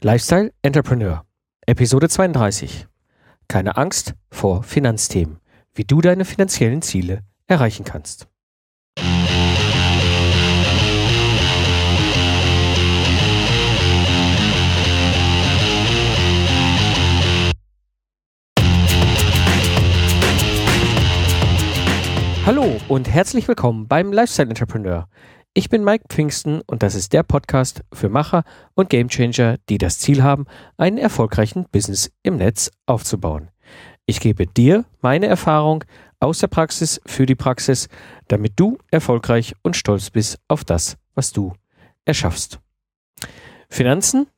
Lifestyle Entrepreneur, Episode 32. Keine Angst vor Finanzthemen, wie du deine finanziellen Ziele erreichen kannst. Hallo und herzlich willkommen beim Lifestyle Entrepreneur ich bin Mike Pfingsten und das ist der Podcast für Macher und Gamechanger, die das Ziel haben, einen erfolgreichen Business im Netz aufzubauen. Ich gebe dir meine Erfahrung aus der Praxis für die Praxis, damit du erfolgreich und stolz bist auf das, was du erschaffst. Finanzen?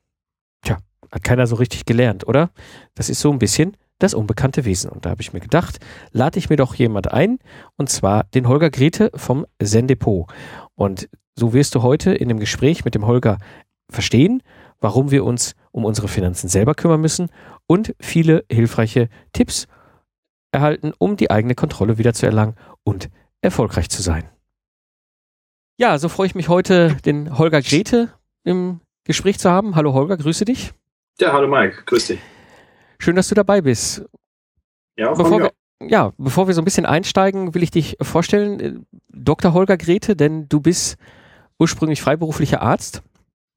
Tja, hat keiner so richtig gelernt, oder? Das ist so ein bisschen das unbekannte Wesen. Und da habe ich mir gedacht, lade ich mir doch jemand ein, und zwar den Holger Grete vom Sendepot. Und so wirst du heute in dem Gespräch mit dem Holger verstehen, warum wir uns um unsere Finanzen selber kümmern müssen und viele hilfreiche Tipps erhalten, um die eigene Kontrolle wieder zu erlangen und erfolgreich zu sein. Ja, so freue ich mich heute, den Holger Grete im Gespräch zu haben. Hallo Holger, grüße dich. Ja, hallo Mike, grüß dich. Schön, dass du dabei bist. Ja, bevor wir, ja, bevor wir so ein bisschen einsteigen, will ich dich vorstellen, äh, Dr. Holger Grete, denn du bist ursprünglich freiberuflicher Arzt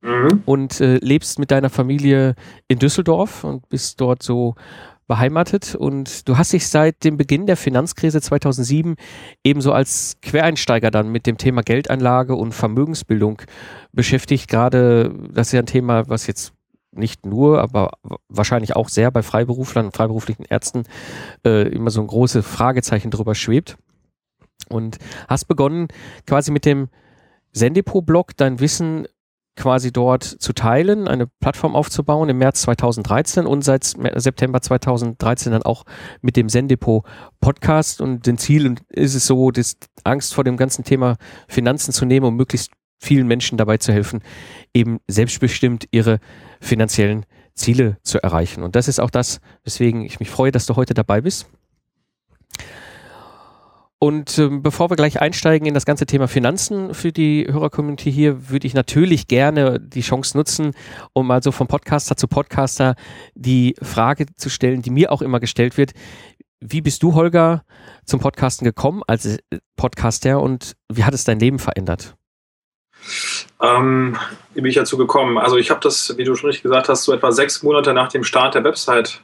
mhm. und äh, lebst mit deiner Familie in Düsseldorf und bist dort so beheimatet und du hast dich seit dem Beginn der Finanzkrise 2007 ebenso als Quereinsteiger dann mit dem Thema Geldanlage und Vermögensbildung beschäftigt. Gerade das ist ja ein Thema, was jetzt nicht nur, aber wahrscheinlich auch sehr bei Freiberuflern und freiberuflichen Ärzten äh, immer so ein großes Fragezeichen drüber schwebt. Und hast begonnen, quasi mit dem Sendepot-Blog dein Wissen quasi dort zu teilen, eine Plattform aufzubauen im März 2013 und seit September 2013 dann auch mit dem Sendepot Podcast und den Ziel ist es so, das Angst vor dem ganzen Thema Finanzen zu nehmen, um möglichst vielen Menschen dabei zu helfen, eben selbstbestimmt ihre finanziellen Ziele zu erreichen. Und das ist auch das, weswegen ich mich freue, dass du heute dabei bist. Und ähm, bevor wir gleich einsteigen in das ganze Thema Finanzen für die Hörercommunity hier, würde ich natürlich gerne die Chance nutzen, um mal so vom Podcaster zu Podcaster die Frage zu stellen, die mir auch immer gestellt wird. Wie bist du, Holger, zum Podcasten gekommen als Podcaster und wie hat es dein Leben verändert? Ähm, wie bin ich dazu gekommen? Also ich habe das, wie du schon richtig gesagt hast, so etwa sechs Monate nach dem Start der Website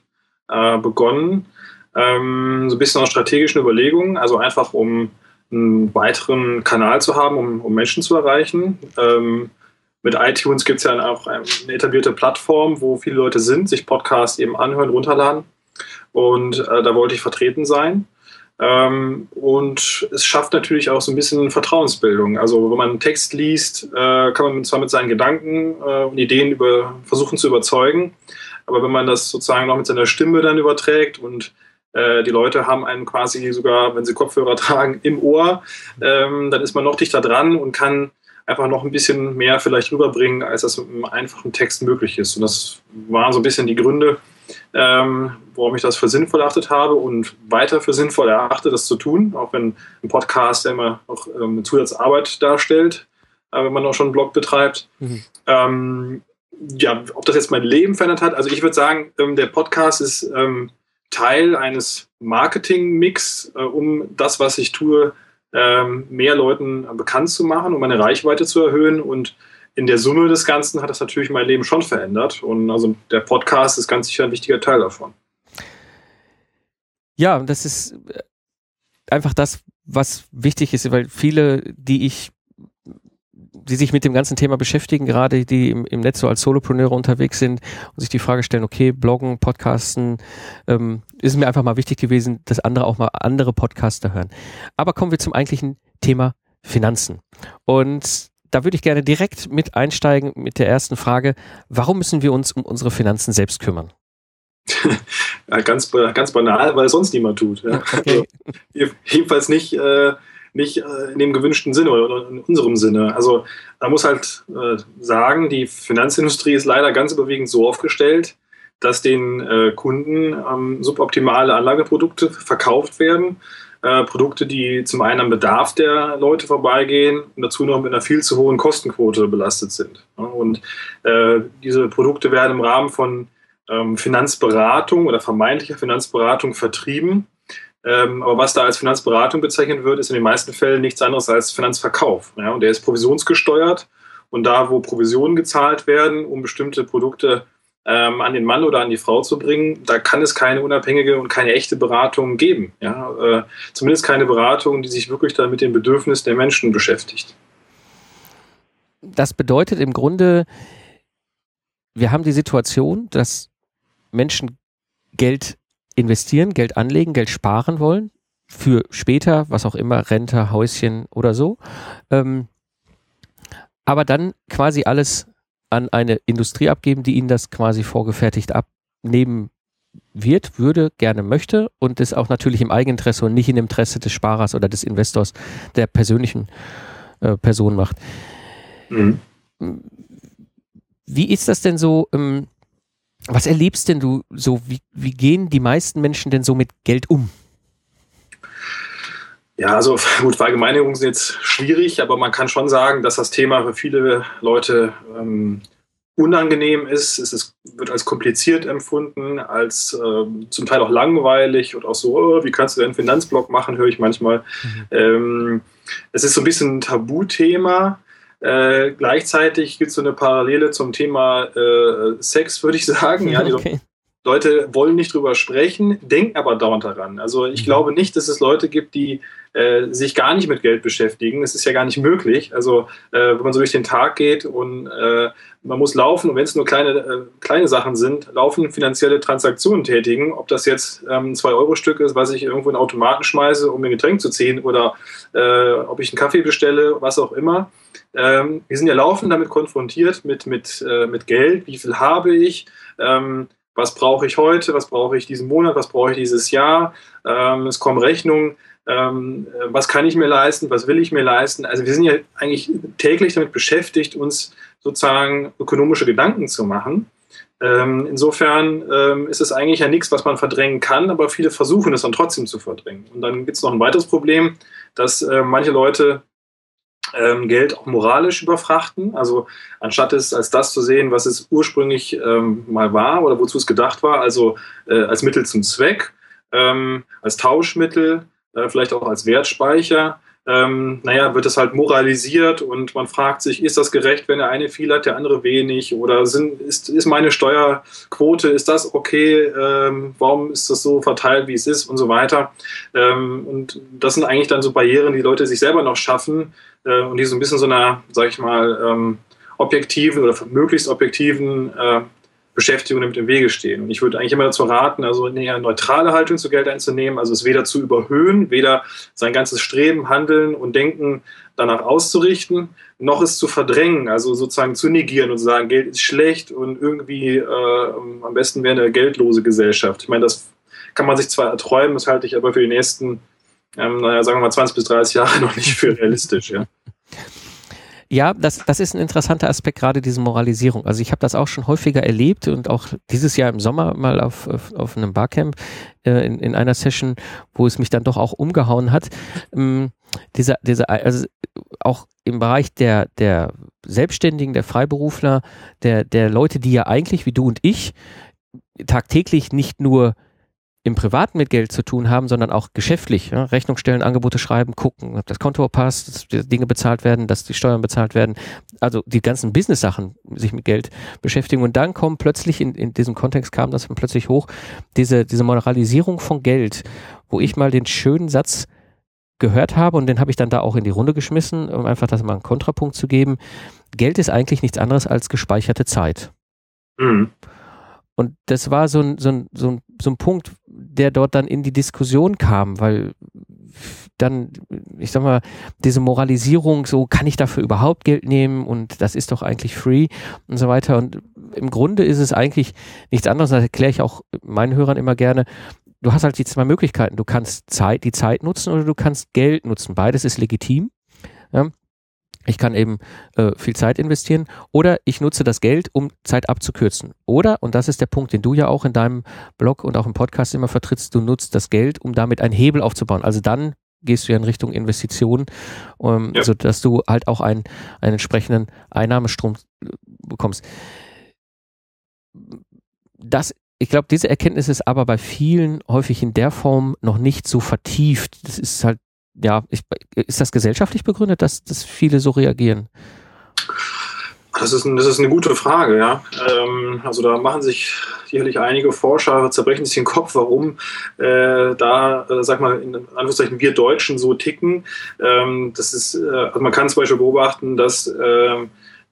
äh, begonnen. Ähm, so ein bisschen aus strategischen Überlegungen, also einfach um einen weiteren Kanal zu haben, um, um Menschen zu erreichen. Ähm, mit iTunes gibt es ja auch eine etablierte Plattform, wo viele Leute sind, sich Podcasts eben anhören, runterladen. Und äh, da wollte ich vertreten sein. Ähm, und es schafft natürlich auch so ein bisschen Vertrauensbildung. Also wenn man einen Text liest, äh, kann man zwar mit seinen Gedanken äh, und Ideen über, versuchen zu überzeugen, aber wenn man das sozusagen noch mit seiner Stimme dann überträgt und äh, die Leute haben einen quasi sogar, wenn sie Kopfhörer tragen, im Ohr, ähm, dann ist man noch dichter dran und kann einfach noch ein bisschen mehr vielleicht rüberbringen, als das mit einem einfachen Text möglich ist. Und das waren so ein bisschen die Gründe, ähm, warum ich das für sinnvoll erachtet habe und weiter für sinnvoll erachte, das zu tun, auch wenn ein Podcast ja immer auch ähm, eine Zusatzarbeit darstellt, äh, wenn man auch schon einen Blog betreibt. Mhm. Ähm, ja, ob das jetzt mein Leben verändert hat, also ich würde sagen, ähm, der Podcast ist ähm, Teil eines Marketing-Mix, äh, um das, was ich tue, ähm, mehr Leuten bekannt zu machen, um meine Reichweite zu erhöhen und in der Summe des Ganzen hat das natürlich mein Leben schon verändert. Und also der Podcast ist ganz sicher ein wichtiger Teil davon. Ja, das ist äh, einfach das, was wichtig ist, weil viele, die ich, die sich mit dem ganzen Thema beschäftigen, gerade die im, im Netz so als Solopreneure unterwegs sind und sich die Frage stellen, okay, Bloggen, Podcasten, ähm, ist mir einfach mal wichtig gewesen, dass andere auch mal andere Podcaster hören. Aber kommen wir zum eigentlichen Thema Finanzen. Und da würde ich gerne direkt mit einsteigen mit der ersten Frage. Warum müssen wir uns um unsere Finanzen selbst kümmern? ja, ganz, ganz banal, weil es sonst niemand tut. Ja. Okay. Also, jedenfalls nicht, äh, nicht äh, in dem gewünschten Sinne oder in unserem Sinne. Also man muss halt äh, sagen, die Finanzindustrie ist leider ganz überwiegend so aufgestellt, dass den äh, Kunden ähm, suboptimale Anlageprodukte verkauft werden äh, Produkte, die zum einen am Bedarf der Leute vorbeigehen und dazu noch mit einer viel zu hohen Kostenquote belastet sind. Und äh, diese Produkte werden im Rahmen von ähm, Finanzberatung oder vermeintlicher Finanzberatung vertrieben. Ähm, aber was da als Finanzberatung bezeichnet wird, ist in den meisten Fällen nichts anderes als Finanzverkauf. Und der ist provisionsgesteuert. Und da, wo Provisionen gezahlt werden, um bestimmte Produkte ähm, an den Mann oder an die Frau zu bringen, da kann es keine unabhängige und keine echte Beratung geben. Ja? Äh, zumindest keine Beratung, die sich wirklich dann mit den Bedürfnissen der Menschen beschäftigt. Das bedeutet im Grunde, wir haben die Situation, dass Menschen Geld investieren, Geld anlegen, Geld sparen wollen für später, was auch immer, Rente, Häuschen oder so. Ähm, aber dann quasi alles an eine Industrie abgeben, die ihnen das quasi vorgefertigt abnehmen wird, würde, gerne möchte und es auch natürlich im Eigeninteresse und nicht im Interesse des Sparers oder des Investors der persönlichen äh, Person macht. Mhm. Wie ist das denn so? Ähm, was erlebst denn du so? Wie, wie gehen die meisten Menschen denn so mit Geld um? Ja, also gut, Verallgemeinerungen sind jetzt schwierig, aber man kann schon sagen, dass das Thema für viele Leute ähm, unangenehm ist. Es ist, wird als kompliziert empfunden, als ähm, zum Teil auch langweilig und auch so, oh, wie kannst du einen Finanzblock machen, höre ich manchmal. Mhm. Ähm, es ist so ein bisschen ein Tabuthema. Äh, gleichzeitig gibt es so eine Parallele zum Thema äh, Sex, würde ich sagen. Ja, okay. Leute wollen nicht drüber sprechen, denken aber dauernd daran. Also ich mhm. glaube nicht, dass es Leute gibt, die äh, sich gar nicht mit Geld beschäftigen. Das ist ja gar nicht möglich. Also äh, wenn man so durch den Tag geht und äh, man muss laufen und wenn es nur kleine, äh, kleine Sachen sind, laufen, finanzielle Transaktionen tätigen. Ob das jetzt ähm, ein 2-Euro-Stück ist, was ich irgendwo in den Automaten schmeiße, um mir ein Getränk zu ziehen oder äh, ob ich einen Kaffee bestelle, was auch immer. Ähm, wir sind ja laufend damit konfrontiert mit, mit, äh, mit Geld. Wie viel habe ich? Ähm, was brauche ich heute? Was brauche ich diesen Monat? Was brauche ich dieses Jahr? Ähm, es kommen Rechnungen. Ähm, was kann ich mir leisten? Was will ich mir leisten? Also wir sind ja eigentlich täglich damit beschäftigt, uns sozusagen ökonomische Gedanken zu machen. Ähm, insofern ähm, ist es eigentlich ja nichts, was man verdrängen kann, aber viele versuchen es dann trotzdem zu verdrängen. Und dann gibt es noch ein weiteres Problem, dass äh, manche Leute ähm, Geld auch moralisch überfrachten. Also anstatt es als das zu sehen, was es ursprünglich ähm, mal war oder wozu es gedacht war, also äh, als Mittel zum Zweck, ähm, als Tauschmittel, äh, vielleicht auch als Wertspeicher, ähm, naja, wird es halt moralisiert und man fragt sich, ist das gerecht, wenn der eine viel hat, der andere wenig? Oder sind, ist, ist meine Steuerquote, ist das okay? Ähm, warum ist das so verteilt, wie es ist und so weiter? Ähm, und das sind eigentlich dann so Barrieren, die Leute sich selber noch schaffen äh, und die so ein bisschen so einer, sag ich mal, ähm, objektiven oder möglichst objektiven äh, Beschäftigung damit im Wege stehen. Und ich würde eigentlich immer dazu raten, also eine eher neutrale Haltung zu Geld einzunehmen, also es weder zu überhöhen, weder sein ganzes Streben, Handeln und Denken danach auszurichten, noch es zu verdrängen, also sozusagen zu negieren und zu sagen, Geld ist schlecht und irgendwie äh, am besten wäre eine geldlose Gesellschaft. Ich meine, das kann man sich zwar erträumen, das halte ich aber für die nächsten, ähm, naja, sagen wir mal 20 bis 30 Jahre noch nicht für realistisch, ja. Ja, das, das ist ein interessanter Aspekt, gerade diese Moralisierung. Also ich habe das auch schon häufiger erlebt und auch dieses Jahr im Sommer mal auf, auf, auf einem Barcamp äh, in, in einer Session, wo es mich dann doch auch umgehauen hat. Ähm, dieser, dieser, also auch im Bereich der, der Selbstständigen, der Freiberufler, der, der Leute, die ja eigentlich wie du und ich tagtäglich nicht nur im Privaten mit Geld zu tun haben, sondern auch geschäftlich. Ja? Rechnung stellen, Angebote schreiben, gucken, ob das Konto passt, dass die Dinge bezahlt werden, dass die Steuern bezahlt werden. Also die ganzen Business-Sachen sich mit Geld beschäftigen. Und dann kommen plötzlich, in, in diesem Kontext kam das plötzlich hoch, diese, diese Moralisierung von Geld, wo ich mal den schönen Satz gehört habe und den habe ich dann da auch in die Runde geschmissen, um einfach das mal einen Kontrapunkt zu geben. Geld ist eigentlich nichts anderes als gespeicherte Zeit. Mhm. Und das war so ein, so, ein, so, ein, so ein Punkt, der dort dann in die Diskussion kam, weil dann, ich sag mal, diese Moralisierung, so kann ich dafür überhaupt Geld nehmen und das ist doch eigentlich free und so weiter. Und im Grunde ist es eigentlich nichts anderes, das erkläre ich auch meinen Hörern immer gerne. Du hast halt die zwei Möglichkeiten. Du kannst Zeit, die Zeit nutzen oder du kannst Geld nutzen. Beides ist legitim. Ja? Ich kann eben äh, viel Zeit investieren oder ich nutze das Geld, um Zeit abzukürzen. Oder, und das ist der Punkt, den du ja auch in deinem Blog und auch im Podcast immer vertrittst, du nutzt das Geld, um damit einen Hebel aufzubauen. Also dann gehst du ja in Richtung Investitionen, ähm, ja. sodass du halt auch einen, einen entsprechenden Einnahmestrom äh, bekommst. Das, ich glaube, diese Erkenntnis ist aber bei vielen häufig in der Form noch nicht so vertieft. Das ist halt ja, ich, ist das gesellschaftlich begründet, dass, dass viele so reagieren? Das ist, das ist eine gute Frage, ja. Ähm, also da machen sich sicherlich einige Forscher, zerbrechen sich den Kopf, warum äh, da, äh, sag mal, in Anführungszeichen wir Deutschen so ticken. Ähm, das ist, äh, also man kann zum Beispiel beobachten, dass äh,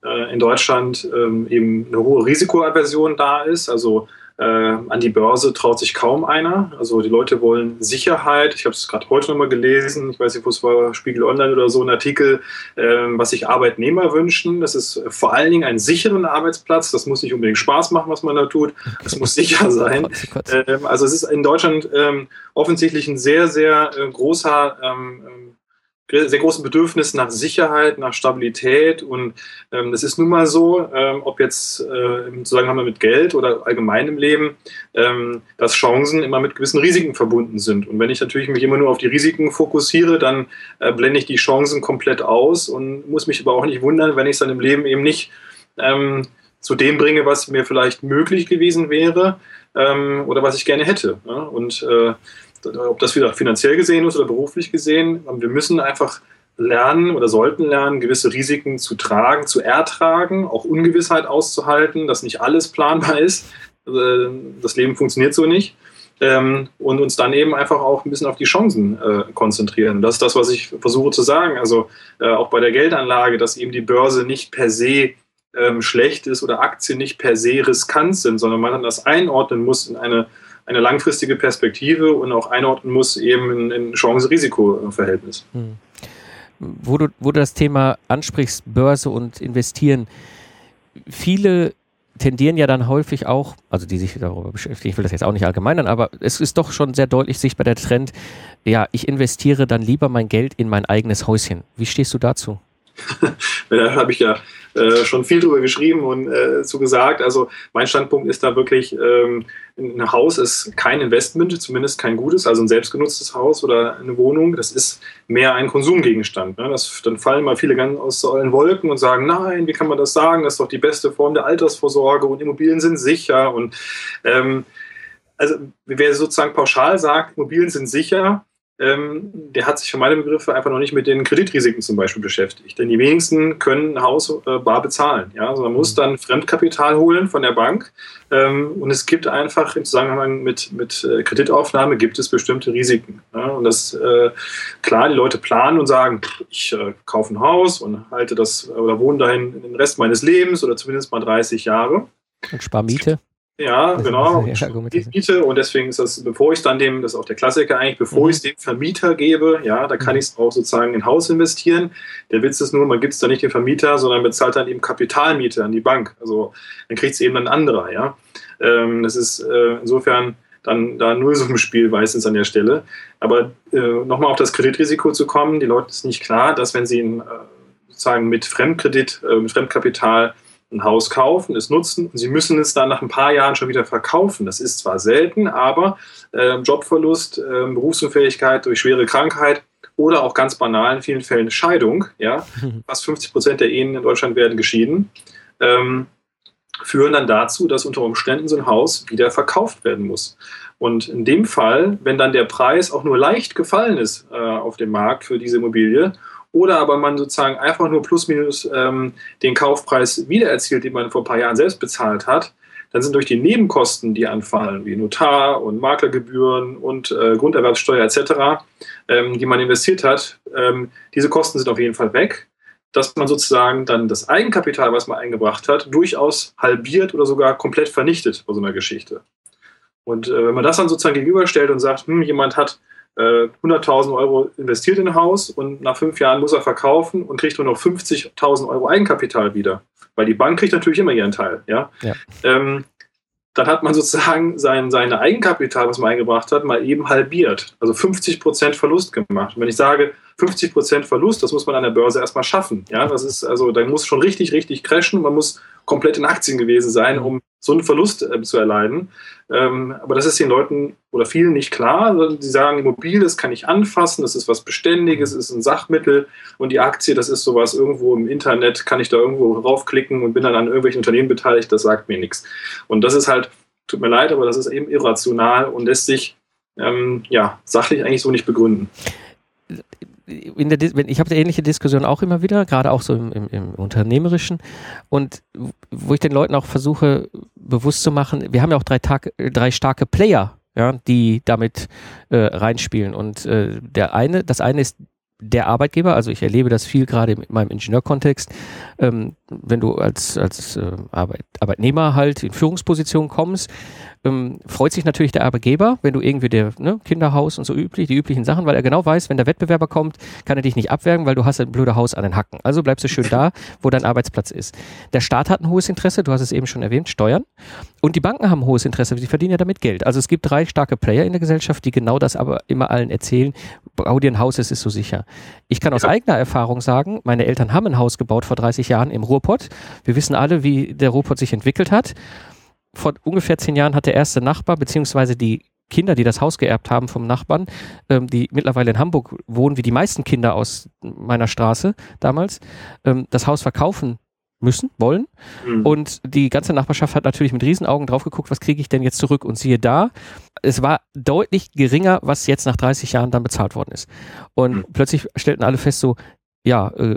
äh in Deutschland ähm, eben eine hohe Risikoaversion da ist. Also äh, an die Börse traut sich kaum einer. Also die Leute wollen Sicherheit. Ich habe es gerade heute nochmal gelesen. Ich weiß nicht, wo es war, Spiegel Online oder so, ein Artikel, äh, was sich Arbeitnehmer wünschen. Das ist vor allen Dingen einen sicheren Arbeitsplatz. Das muss nicht unbedingt Spaß machen, was man da tut. Das muss sicher sein. Ähm, also es ist in Deutschland ähm, offensichtlich ein sehr, sehr äh, großer ähm, ähm sehr großes Bedürfnis nach Sicherheit, nach Stabilität und ähm, das ist nun mal so, ähm, ob jetzt äh, im Zusammenhang mit Geld oder allgemein im Leben, ähm, dass Chancen immer mit gewissen Risiken verbunden sind. Und wenn ich natürlich mich immer nur auf die Risiken fokussiere, dann äh, blende ich die Chancen komplett aus und muss mich aber auch nicht wundern, wenn ich es dann im Leben eben nicht ähm, zu dem bringe, was mir vielleicht möglich gewesen wäre ähm, oder was ich gerne hätte. Ja? Und äh, ob das wieder finanziell gesehen ist oder beruflich gesehen, wir müssen einfach lernen oder sollten lernen, gewisse Risiken zu tragen, zu ertragen, auch Ungewissheit auszuhalten, dass nicht alles planbar ist. Also, das Leben funktioniert so nicht. Ähm, und uns dann eben einfach auch ein bisschen auf die Chancen äh, konzentrieren. Das ist das, was ich versuche zu sagen. Also äh, auch bei der Geldanlage, dass eben die Börse nicht per se ähm, schlecht ist oder Aktien nicht per se riskant sind, sondern man das einordnen muss in eine eine langfristige Perspektive und auch einordnen muss eben in, Chance-Risiko-Verhältnis. Hm. Wo, du, wo du das Thema ansprichst, Börse und Investieren, viele tendieren ja dann häufig auch, also die sich darüber beschäftigen, ich will das jetzt auch nicht allgemeinern, aber es ist doch schon sehr deutlich sichtbar der Trend, ja, ich investiere dann lieber mein Geld in mein eigenes Häuschen. Wie stehst du dazu? da habe ich ja äh, schon viel drüber geschrieben und äh, zu gesagt. Also mein Standpunkt ist da wirklich, ähm, ein Haus ist kein Investment, zumindest kein gutes, also ein selbstgenutztes Haus oder eine Wohnung. Das ist mehr ein Konsumgegenstand. Ne? Das, dann fallen mal viele ganz aus allen Wolken und sagen, nein, wie kann man das sagen? Das ist doch die beste Form der Altersvorsorge und Immobilien sind sicher. Und ähm, also wer sozusagen pauschal sagt, Immobilien sind sicher, ähm, der hat sich für meine Begriffe einfach noch nicht mit den Kreditrisiken zum Beispiel beschäftigt. Denn die wenigsten können ein Haus äh, bar bezahlen. Ja? Also man muss dann Fremdkapital holen von der Bank. Ähm, und es gibt einfach im Zusammenhang mit, mit äh, Kreditaufnahme gibt es bestimmte Risiken. Ja? Und das äh, klar, die Leute planen und sagen, ich äh, kaufe ein Haus und halte das oder wohne dahin den Rest meines Lebens oder zumindest mal 30 Jahre. Und spar Miete. Ja, das genau. Miete und deswegen ist das, bevor ich dann dem, das ist auch der Klassiker eigentlich, bevor mhm. ich es dem Vermieter gebe, ja, da kann mhm. ich es auch sozusagen in Haus investieren. Der Witz ist nur, man gibt es dann nicht den Vermieter, sondern bezahlt dann eben Kapitalmiete an die Bank. Also dann kriegt es eben ein anderer, ja. Ähm, das ist äh, insofern dann da null so ein Spiel meistens an der Stelle. Aber äh, nochmal auf das Kreditrisiko zu kommen, die Leute ist nicht klar, dass wenn sie äh, sozusagen mit Fremdkredit, äh, mit Fremdkapital ein Haus kaufen, es nutzen und sie müssen es dann nach ein paar Jahren schon wieder verkaufen. Das ist zwar selten, aber äh, Jobverlust, äh, Berufsunfähigkeit durch schwere Krankheit oder auch ganz banal in vielen Fällen Scheidung, ja, fast 50 Prozent der Ehen in Deutschland werden geschieden, ähm, führen dann dazu, dass unter Umständen so ein Haus wieder verkauft werden muss. Und in dem Fall, wenn dann der Preis auch nur leicht gefallen ist äh, auf dem Markt für diese Immobilie oder aber man sozusagen einfach nur plus minus ähm, den Kaufpreis wieder erzielt, den man vor ein paar Jahren selbst bezahlt hat, dann sind durch die Nebenkosten, die anfallen, wie Notar und Maklergebühren und äh, Grunderwerbssteuer etc., ähm, die man investiert hat, ähm, diese Kosten sind auf jeden Fall weg, dass man sozusagen dann das Eigenkapital, was man eingebracht hat, durchaus halbiert oder sogar komplett vernichtet bei so einer Geschichte. Und äh, wenn man das dann sozusagen gegenüberstellt und sagt, hm, jemand hat 100.000 äh, Euro investiert in ein Haus und nach fünf Jahren muss er verkaufen und kriegt nur noch 50.000 Euro Eigenkapital wieder. Weil die Bank kriegt natürlich immer ihren Teil. Ja? ja. Ähm, dann hat man sozusagen sein seine Eigenkapital, was man eingebracht hat, mal eben halbiert. Also 50 Prozent Verlust gemacht. Und wenn ich sage, 50 Prozent Verlust, das muss man an der Börse erstmal schaffen. Ja, das ist also, da muss schon richtig, richtig crashen. Man muss komplett in Aktien gewesen sein, um so einen Verlust äh, zu erleiden. Ähm, aber das ist den Leuten oder vielen nicht klar. Sie sagen, Immobilie, das kann ich anfassen, das ist was Beständiges, ist ein Sachmittel und die Aktie, das ist sowas irgendwo im Internet, kann ich da irgendwo raufklicken und bin dann an irgendwelchen Unternehmen beteiligt, das sagt mir nichts. Und das ist halt, tut mir leid, aber das ist eben irrational und lässt sich ähm, ja, sachlich eigentlich so nicht begründen in der, ich habe ähnliche Diskussion auch immer wieder, gerade auch so im, im, im, Unternehmerischen. Und wo ich den Leuten auch versuche bewusst zu machen, wir haben ja auch drei, Tag, drei starke Player, ja, die damit äh, reinspielen. Und äh, der eine, das eine ist der Arbeitgeber, also ich erlebe das viel gerade in meinem Ingenieurkontext, ähm, wenn du als, als äh, Arbeit, Arbeitnehmer halt in Führungsposition kommst, ähm, freut sich natürlich der Arbeitgeber, wenn du irgendwie der ne, Kinderhaus und so üblich, die üblichen Sachen, weil er genau weiß, wenn der Wettbewerber kommt, kann er dich nicht abwerben, weil du hast ein blöde Haus an den Hacken. Also bleibst du schön da, wo dein Arbeitsplatz ist. Der Staat hat ein hohes Interesse, du hast es eben schon erwähnt, Steuern. Und die Banken haben ein hohes Interesse, sie verdienen ja damit Geld. Also es gibt drei starke Player in der Gesellschaft, die genau das aber immer allen erzählen. Bau dir ein Haus, es ist so sicher. Ich kann aus ja. eigener Erfahrung sagen, meine Eltern haben ein Haus gebaut vor 30 Jahren im Ruhrpott. Wir wissen alle, wie der Ruhrpott sich entwickelt hat vor ungefähr zehn Jahren hat der erste Nachbar, beziehungsweise die Kinder, die das Haus geerbt haben vom Nachbarn, ähm, die mittlerweile in Hamburg wohnen, wie die meisten Kinder aus meiner Straße damals, ähm, das Haus verkaufen müssen, wollen. Mhm. Und die ganze Nachbarschaft hat natürlich mit Riesenaugen drauf geguckt, was kriege ich denn jetzt zurück? Und siehe da, es war deutlich geringer, was jetzt nach 30 Jahren dann bezahlt worden ist. Und mhm. plötzlich stellten alle fest so, ja, äh,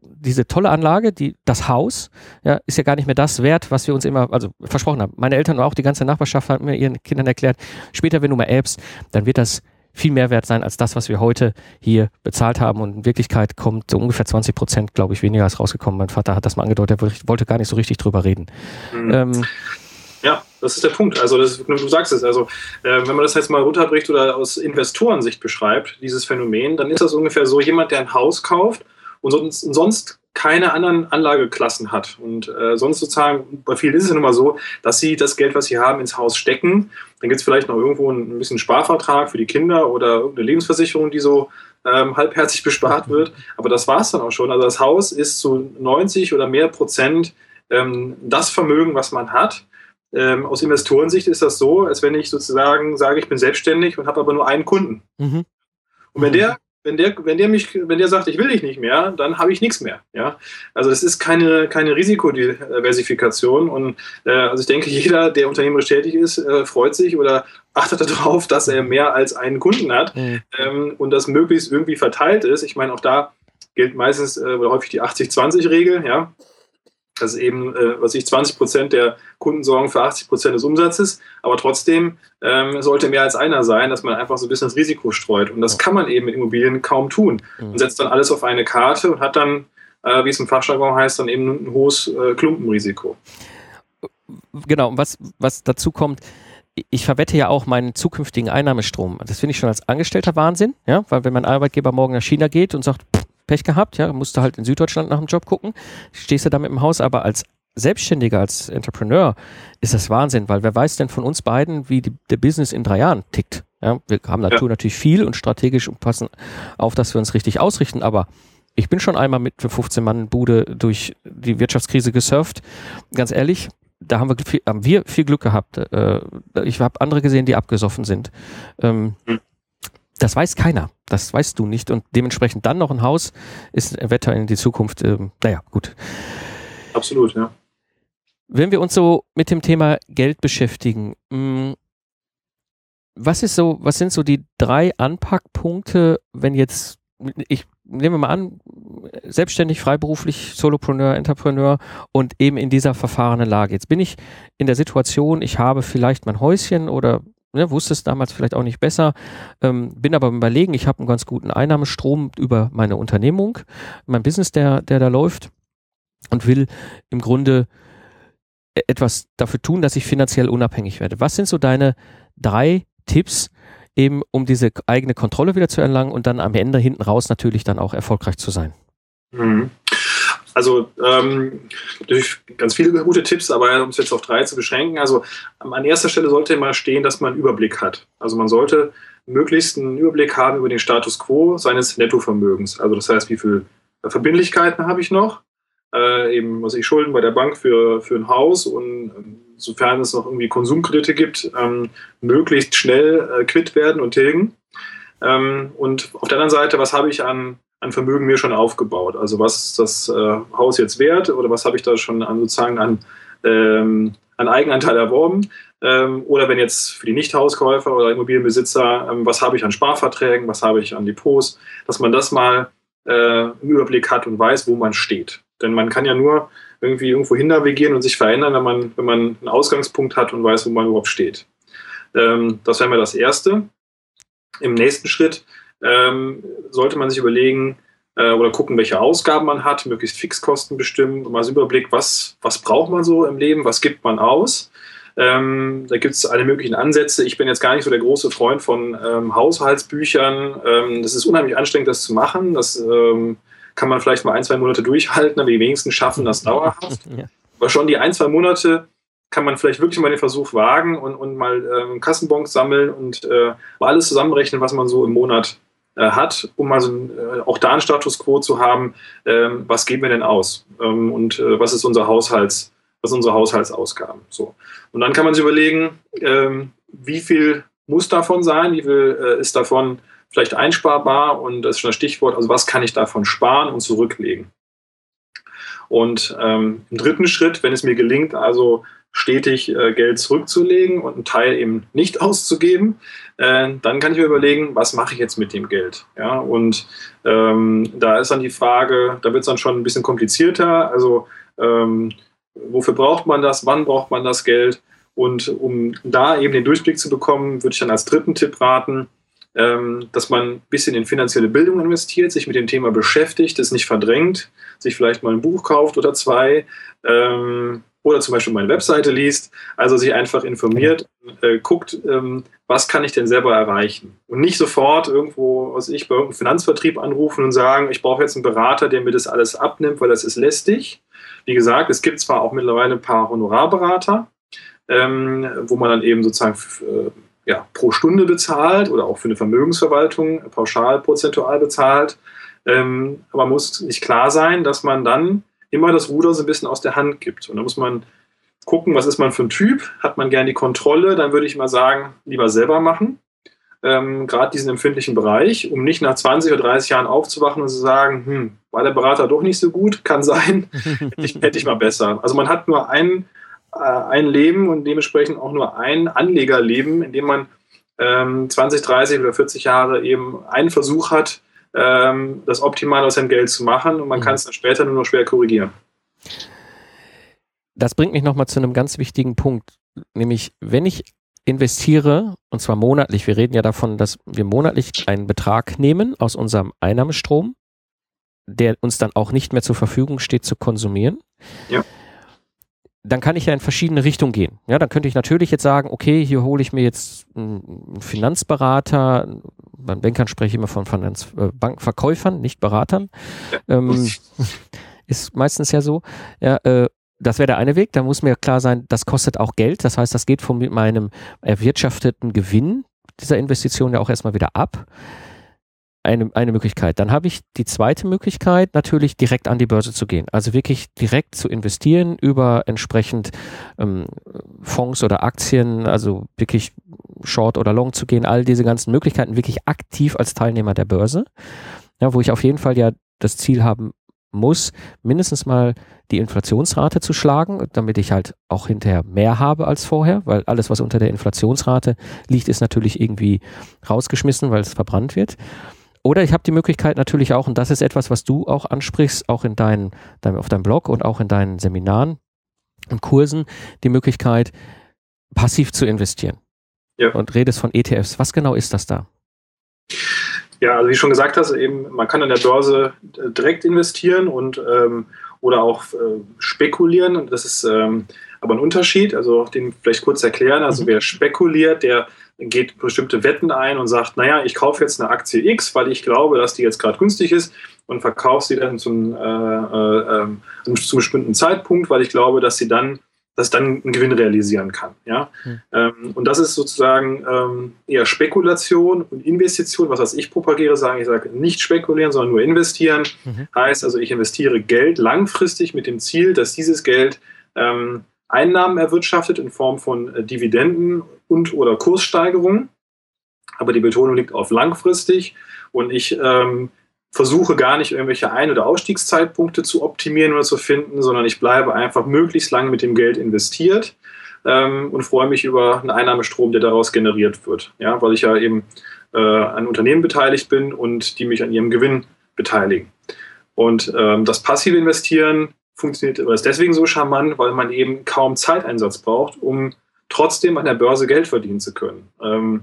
diese tolle Anlage, die, das Haus, ja, ist ja gar nicht mehr das wert, was wir uns immer, also versprochen haben. Meine Eltern und auch die ganze Nachbarschaft haben mir ihren Kindern erklärt, später, wenn du mal erbst, dann wird das viel mehr wert sein als das, was wir heute hier bezahlt haben. Und in Wirklichkeit kommt so ungefähr 20 Prozent, glaube ich, weniger als rausgekommen. Mein Vater hat das mal angedeutet, er wollte gar nicht so richtig drüber reden. Mhm. Ähm, ja, das ist der Punkt. Also das, du sagst es. Also äh, wenn man das jetzt mal runterbricht oder aus Investorensicht beschreibt, dieses Phänomen, dann ist das ungefähr so: Jemand, der ein Haus kauft und sonst, sonst keine anderen Anlageklassen hat. Und äh, sonst sozusagen, bei vielen ist es ja nun mal so, dass sie das Geld, was sie haben, ins Haus stecken. Dann gibt es vielleicht noch irgendwo ein, bisschen Sparvertrag für die Kinder oder irgendeine Lebensversicherung, die so ähm, halbherzig bespart wird. Aber das war es dann auch schon. Also das Haus ist zu 90 oder mehr Prozent ähm, das Vermögen, was man hat. Ähm, aus Investorensicht ist das so, als wenn ich sozusagen sage, ich bin selbstständig und habe aber nur einen Kunden. Mhm. Und wenn der wenn der, wenn der mich, wenn der sagt, ich will dich nicht mehr, dann habe ich nichts mehr. Ja, also es ist keine keine Risikodiversifikation und äh, also ich denke, jeder, der unternehmerisch tätig ist, äh, freut sich oder achtet darauf, dass er mehr als einen Kunden hat mhm. ähm, und das möglichst irgendwie verteilt ist. Ich meine, auch da gilt meistens äh, oder häufig die 80-20-Regel. Ja, das ist eben, äh, was ich, 20 Prozent der Kunden sorgen für 80 Prozent des Umsatzes. Aber trotzdem ähm, sollte mehr als einer sein, dass man einfach so ein bisschen das Risiko streut. Und das kann man eben mit Immobilien kaum tun. Man mhm. setzt dann alles auf eine Karte und hat dann, äh, wie es im Fachjargon heißt, dann eben ein hohes äh, Klumpenrisiko. Genau, und was, was dazu kommt, ich verwette ja auch meinen zukünftigen Einnahmestrom. Das finde ich schon als Angestellter Wahnsinn, ja, weil wenn mein Arbeitgeber morgen nach China geht und sagt, pff, Pech gehabt, ja, musst du halt in Süddeutschland nach dem Job gucken, stehst du da mit dem Haus, aber als Selbstständiger, als Entrepreneur ist das Wahnsinn, weil wer weiß denn von uns beiden, wie die, der Business in drei Jahren tickt. Ja, wir haben ja. natürlich viel und strategisch und passen auf, dass wir uns richtig ausrichten, aber ich bin schon einmal mit für 15 Mann Bude durch die Wirtschaftskrise gesurft. Ganz ehrlich, da haben wir viel, haben wir viel Glück gehabt. Äh, ich habe andere gesehen, die abgesoffen sind. Ähm, hm. Das weiß keiner. Das weißt du nicht. Und dementsprechend dann noch ein Haus ist Wetter in die Zukunft, äh, naja, gut. Absolut, ja. Wenn wir uns so mit dem Thema Geld beschäftigen, mh, mm, was ist so, was sind so die drei Anpackpunkte, wenn jetzt, ich nehme mal an, selbstständig, freiberuflich, Solopreneur, Entrepreneur und eben in dieser verfahrenen Lage. Jetzt bin ich in der Situation, ich habe vielleicht mein Häuschen oder ne, wusste es damals vielleicht auch nicht besser, ähm, bin aber überlegen, ich habe einen ganz guten Einnahmestrom über meine Unternehmung, mein Business, der, der da läuft und will im Grunde e-, etwas dafür tun, dass ich finanziell unabhängig werde. Was sind so deine drei Tipps, eben um diese eigene Kontrolle wieder zu erlangen und dann am Ende hinten raus natürlich dann auch erfolgreich zu sein? Mhm. Also ähm, durch ganz viele gute Tipps, aber um es jetzt auf drei zu beschränken, also an erster Stelle sollte immer stehen, dass man einen Überblick hat. Also man sollte möglichst einen Überblick haben über den Status quo seines Nettovermögens. Also das heißt, wie viele Verbindlichkeiten habe ich noch? Äh, eben, was ich Schulden bei der Bank für, für ein Haus und ähm, sofern es noch irgendwie Konsumkredite gibt, ähm, möglichst schnell äh, quitt werden und tilgen. Ähm, und auf der anderen Seite, was habe ich an, an Vermögen mir schon aufgebaut? Also was ist das äh, Haus jetzt wert oder was habe ich da schon an, sozusagen an, ähm, an Eigenanteil erworben? Ähm, oder wenn jetzt für die Nichthauskäufer oder Immobilienbesitzer, ähm, was habe ich an Sparverträgen, was habe ich an Depots, dass man das mal äh, im Überblick hat und weiß, wo man steht. Denn man kann ja nur irgendwie irgendwo hin navigieren und sich verändern, wenn man, wenn man einen Ausgangspunkt hat und weiß, wo man überhaupt steht. Ähm, das wäre mal das Erste. Im nächsten Schritt ähm, sollte man sich überlegen äh, oder gucken, welche Ausgaben man hat, möglichst Fixkosten bestimmen, mal so Überblick, was, was braucht man so im Leben, was gibt man aus. Ähm, da gibt es alle möglichen Ansätze. Ich bin jetzt gar nicht so der große Freund von ähm, Haushaltsbüchern. Ähm, das ist unheimlich anstrengend, das zu machen. Das ähm, kann man vielleicht mal ein, zwei Monate durchhalten, aber die wenigsten schaffen das dauerhaft. Ja. Aber schon die ein, zwei Monate kann man vielleicht wirklich mal den Versuch wagen und, und mal ähm, Kassenbons sammeln und äh, mal alles zusammenrechnen, was man so im Monat hat, um mal so äh, auch da einen Status quo zu haben, ähm, was geben wir denn aus ähm, und äh, was ist unser Haushalts, was sind unsere Haushaltsausgaben. So. Und dann kann man sich überlegen, ähm, wie viel muss davon sein, wie viel äh, ist davon vielleicht einsparbar und das ist schon das Stichwort, also was kann ich davon sparen und zurücklegen. Und im dritten Schritt, wenn es mir gelingt, also stetig äh, Geld zurückzulegen und einen Teil eben nicht auszugeben, äh, dann kann ich mir überlegen, was mache ich jetzt mit dem Geld. Ja, und ähm, da ist dann die Frage, da wird es dann schon ein bisschen komplizierter. Also ähm, wofür braucht man das, wann braucht man das Geld? Und um da eben den Durchblick zu bekommen, würde ich dann als dritten Tipp raten, ähm, dass man ein bisschen in finanzielle Bildung investiert, sich mit dem Thema beschäftigt, es nicht verdrängt, sich vielleicht mal ein Buch kauft oder zwei, ähm, oder zum Beispiel meine Webseite liest, also sich einfach informiert, äh, guckt, ähm, was kann ich denn selber erreichen und nicht sofort irgendwo, was ich bei irgendeinem Finanzvertrieb anrufen und sagen, ich brauche jetzt einen Berater, der mir das alles abnimmt, weil das ist lästig. Wie gesagt, es gibt zwar auch mittlerweile ein paar Honorarberater, ähm, wo man dann eben sozusagen äh, ja, pro Stunde bezahlt oder auch für eine Vermögensverwaltung pauschal prozentual bezahlt. Ähm, aber muss nicht klar sein, dass man dann immer das Ruder so ein bisschen aus der Hand gibt. Und da muss man gucken, was ist man für ein Typ? Hat man gern die Kontrolle? Dann würde ich mal sagen, lieber selber machen. Ähm, Gerade diesen empfindlichen Bereich, um nicht nach 20 oder 30 Jahren aufzuwachen und zu sagen, hm, war der Berater doch nicht so gut, kann sein, hätte, ich, hätte ich mal besser. Also man hat nur ein, äh, ein Leben und dementsprechend auch nur ein Anlegerleben, in dem man ähm, 20, 30 oder 40 Jahre eben einen Versuch hat, ähm, das optimal aus seinem Geld zu machen und man mhm. kann es dann später nur noch schwer korrigieren. Das bringt mich nochmal zu einem ganz wichtigen Punkt, nämlich wenn ich investiere, und zwar monatlich, wir reden ja davon, dass wir monatlich einen Betrag nehmen aus unserem Einnahmestrom, der uns dann auch nicht mehr zur Verfügung steht zu konsumieren. Ja dann kann ich ja in verschiedene Richtungen gehen. Ja, dann könnte ich natürlich jetzt sagen, okay, hier hole ich mir jetzt einen Finanzberater. Beim Bankern spreche ich immer von Finanz äh, Bankverkäufern, nicht Beratern. Ähm, ist meistens ja so. Ja, äh, das wäre der eine Weg. Da muss mir klar sein, das kostet auch Geld. Das heißt, das geht von meinem erwirtschafteten Gewinn dieser Investition ja auch erstmal wieder ab eine, eine Möglichkeit. Dann habe ich die zweite Möglichkeit, natürlich direkt an die Börse zu gehen. Also wirklich direkt zu investieren über entsprechend ähm, Fonds oder Aktien, also wirklich Short oder Long zu gehen, all diese ganzen Möglichkeiten wirklich aktiv als Teilnehmer der Börse. Ja, wo ich auf jeden Fall ja das Ziel haben muss, mindestens mal die Inflationsrate zu schlagen, damit ich halt auch hinterher mehr habe als vorher, weil alles, was unter der Inflationsrate liegt, ist natürlich irgendwie rausgeschmissen, weil es verbrannt wird. Oder ich habe die Möglichkeit natürlich auch, und das ist etwas, was du auch ansprichst, auch in deinen, dein, auf deinem Blog und auch in deinen Seminaren und Kursen, die Möglichkeit, passiv zu investieren. Ja. Und redest von ETFs. Was genau ist das da? Ja, also wie schon gesagt hast, eben, man kann an der Börse äh, direkt investieren und ähm, oder auch äh, spekulieren. Und das ist ähm, aber ein Unterschied. Also den vielleicht kurz erklären. Also mhm. wer spekuliert, der geht bestimmte Wetten ein und sagt, naja, ich kaufe jetzt eine Aktie X, weil ich glaube, dass die jetzt gerade günstig ist und verkaufe sie dann zum, äh, äh, ähm, zum bestimmten Zeitpunkt, weil ich glaube, dass sie dann dass dann einen Gewinn realisieren kann. Ja? Mhm. Ähm, und das ist sozusagen ähm, eher Spekulation und Investition, was, was ich propagiere, sagen, ich sage nicht spekulieren, sondern nur investieren. Mhm. Heißt also, ich investiere Geld langfristig mit dem Ziel, dass dieses Geld ähm, Einnahmen erwirtschaftet in Form von äh, Dividenden und oder Kurssteigerungen. Aber die Betonung liegt auf langfristig und ich ähm, versuche gar nicht irgendwelche Ein- oder Ausstiegszeitpunkte zu optimieren oder zu finden, sondern ich bleibe einfach möglichst lange mit dem Geld investiert ähm, und freue mich über einen Einnahmestrom, der daraus generiert wird. Ja, weil ich ja eben äh, an Unternehmen beteiligt bin und die mich an ihrem Gewinn beteiligen. Und ähm, das passive Investieren funktioniert ist deswegen so charmant, weil man eben kaum Zeiteinsatz braucht, um trotzdem an der Börse Geld verdienen zu können. Ähm,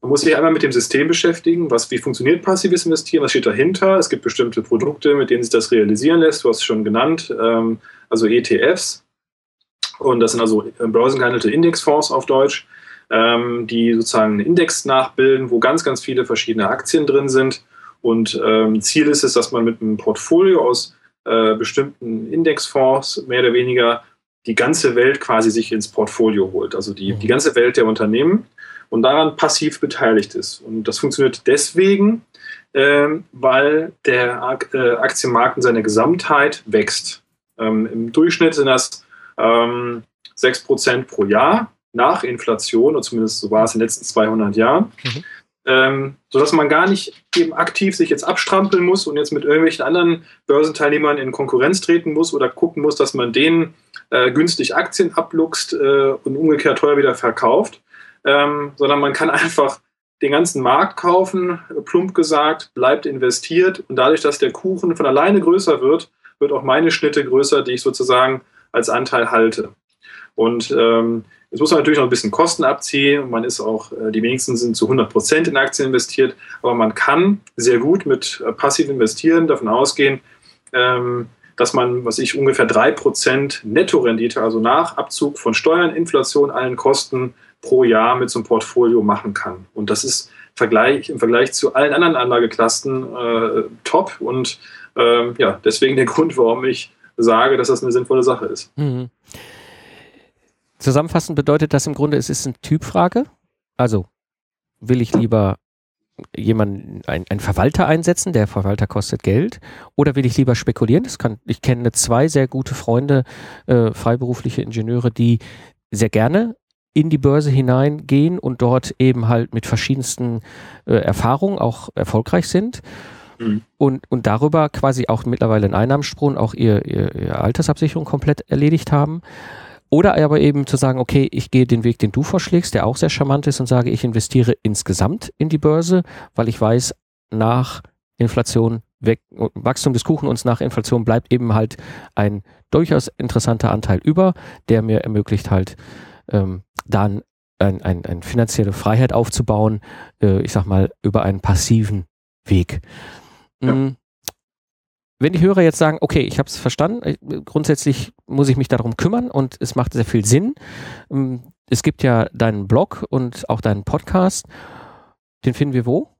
man muss sich einmal mit dem System beschäftigen, was, wie funktioniert passives Investieren, was steht dahinter. Es gibt bestimmte Produkte, mit denen sich das realisieren lässt, du hast es schon genannt, ähm, also ETFs. Und das sind also äh, börsengehandelte Indexfonds auf Deutsch, ähm, die sozusagen einen Index nachbilden, wo ganz, ganz viele verschiedene Aktien drin sind. Und ähm, Ziel ist es, dass man mit einem Portfolio aus äh, bestimmten Indexfonds mehr oder weniger die ganze Welt quasi sich ins Portfolio holt. Also die, die ganze Welt der Unternehmen und daran passiv beteiligt ist. Und das funktioniert deswegen, ähm, weil der äh, Aktienmarkt in seiner Gesamtheit wächst. Ähm, Im Durchschnitt sind das ähm, 6% pro Jahr nach Inflation, oder zumindest so war es in den letzten 200 Jahren. Mhm. Ähm, sodass man gar nicht eben aktiv sich jetzt abstrampeln muss und jetzt mit irgendwelchen anderen Börsenteilnehmern in Konkurrenz treten muss oder gucken muss, dass man denen äh, günstig Aktien abluchst äh, und umgekehrt teuer wieder verkauft, ähm, sondern man kann einfach den ganzen Markt kaufen, plump gesagt, bleibt investiert und dadurch, dass der Kuchen von alleine größer wird, wird auch meine Schnitte größer, die ich sozusagen als Anteil halte. Und ähm, jetzt muss man natürlich noch ein bisschen Kosten abziehen. Man ist auch, äh, die wenigsten sind zu 100 Prozent in Aktien investiert, aber man kann sehr gut mit äh, passiv investieren davon ausgehen, ähm, dass man, was ich, ungefähr 3% Nettorendite, also nach Abzug von Steuern, Inflation, allen Kosten pro Jahr mit so einem Portfolio machen kann. Und das ist Vergleich, im Vergleich zu allen anderen Anlageklassen äh, top. Und äh, ja, deswegen der Grund, warum ich sage, dass das eine sinnvolle Sache ist. Mhm. Zusammenfassend bedeutet das im Grunde, es ist eine Typfrage. Also will ich lieber jemanden, ein, einen Verwalter einsetzen, der Verwalter kostet Geld, oder will ich lieber spekulieren? Das kann, ich kenne zwei sehr gute Freunde, äh, freiberufliche Ingenieure, die sehr gerne in die Börse hineingehen und dort eben halt mit verschiedensten äh, Erfahrungen auch erfolgreich sind. Mhm. Und, und darüber quasi auch mittlerweile einen Einnahmensprung, auch ihr, ihr, ihr Altersabsicherung komplett erledigt haben. Oder aber eben zu sagen, okay, ich gehe den Weg, den du vorschlägst, der auch sehr charmant ist und sage, ich investiere insgesamt in die Börse, weil ich weiß, nach Inflation weg, Wachstum des Kuchen und nach Inflation bleibt eben halt ein durchaus interessanter Anteil über, der mir ermöglicht halt ähm, dann ein, ein, ein finanzielle Freiheit aufzubauen, äh, ich sag mal, über einen passiven Weg. Ja. Wenn die Hörer jetzt sagen, okay, ich habe es verstanden, äh, grundsätzlich muss ich mich darum kümmern und es macht sehr viel Sinn. Mm, es gibt ja deinen Blog und auch deinen Podcast. Den finden wir wo?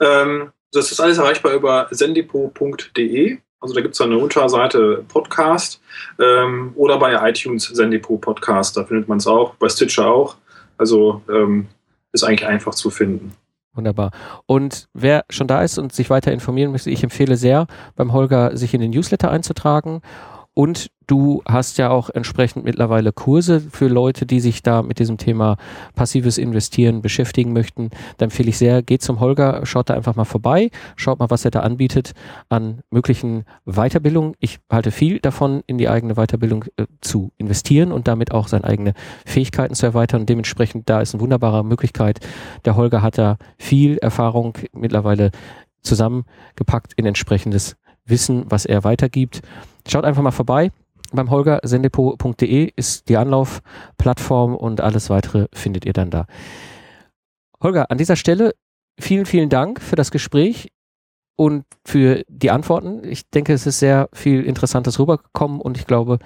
Ähm, das ist alles erreichbar über sendipo.de. Also da gibt es eine Unterseite Podcast ähm, oder bei iTunes Sendipo Podcast, da findet man es auch, bei Stitcher auch. Also ähm, ist eigentlich einfach zu finden. Wunderbar. Und wer schon da ist und sich weiter informieren möchte, ich empfehle sehr, beim Holger sich in den Newsletter einzutragen und du hast ja auch entsprechend mittlerweile Kurse für Leute, die sich da mit diesem Thema passives Investieren beschäftigen möchten. Da empfehle ich sehr, geht zum Holger, schaut da einfach mal vorbei, schaut mal, was er da anbietet an möglichen Weiterbildungen. Ich halte viel davon, in die eigene Weiterbildung äh, zu investieren und damit auch seine eigenen Fähigkeiten zu erweitern. Und dementsprechend, da ist eine wunderbare Möglichkeit. Der Holger hat da viel Erfahrung mittlerweile zusammengepackt in entsprechendes Wissen, was er weitergibt. Schaut einfach mal vorbei. Beim Holger sendepo.de ist die Anlaufplattform und alles weitere findet ihr dann da. Holger, an dieser Stelle vielen, vielen Dank für das Gespräch und für die Antworten. Ich denke, es ist sehr viel Interessantes rübergekommen und ich glaube,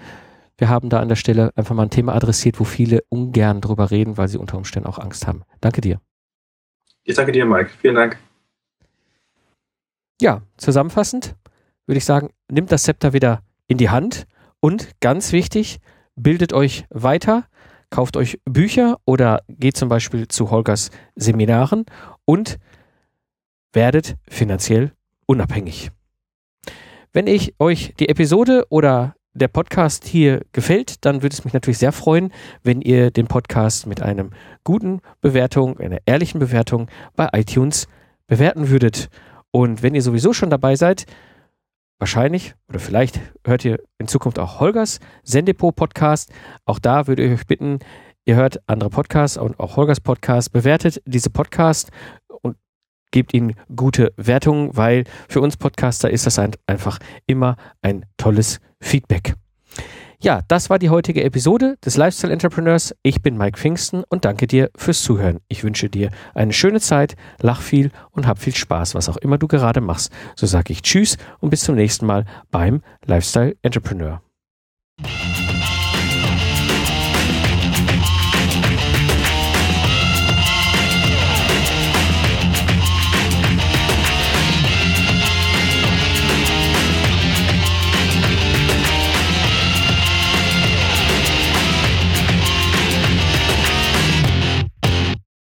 wir haben da an der Stelle einfach mal ein Thema adressiert, wo viele ungern drüber reden, weil sie unter Umständen auch Angst haben. Danke dir. Ich danke dir, Mike. Vielen Dank. Ja, zusammenfassend würde ich sagen, nimmt das Zepter wieder in die Hand und ganz wichtig, bildet euch weiter, kauft euch Bücher oder geht zum Beispiel zu Holgers Seminaren und werdet finanziell unabhängig. Wenn ich euch die Episode oder der Podcast hier gefällt, dann würde es mich natürlich sehr freuen, wenn ihr den Podcast mit einem guten Bewertung, einer ehrlichen Bewertung bei iTunes bewerten würdet. Und wenn ihr sowieso schon dabei seid, wahrscheinlich oder vielleicht hört ihr in Zukunft auch Holgers Sendepot Podcast. Auch da würde ich euch bitten, ihr hört andere Podcasts und auch Holgers Podcast, bewertet diese Podcast und gebt ihnen gute Wertungen, weil für uns Podcaster ist das einfach immer ein tolles Feedback. Ja, das war die heutige Episode des Lifestyle Entrepreneurs. Ich bin Mike Pfingsten und danke dir fürs Zuhören. Ich wünsche dir eine schöne Zeit, lach viel und hab viel Spaß, was auch immer du gerade machst. So sage ich Tschüss und bis zum nächsten Mal beim Lifestyle Entrepreneur.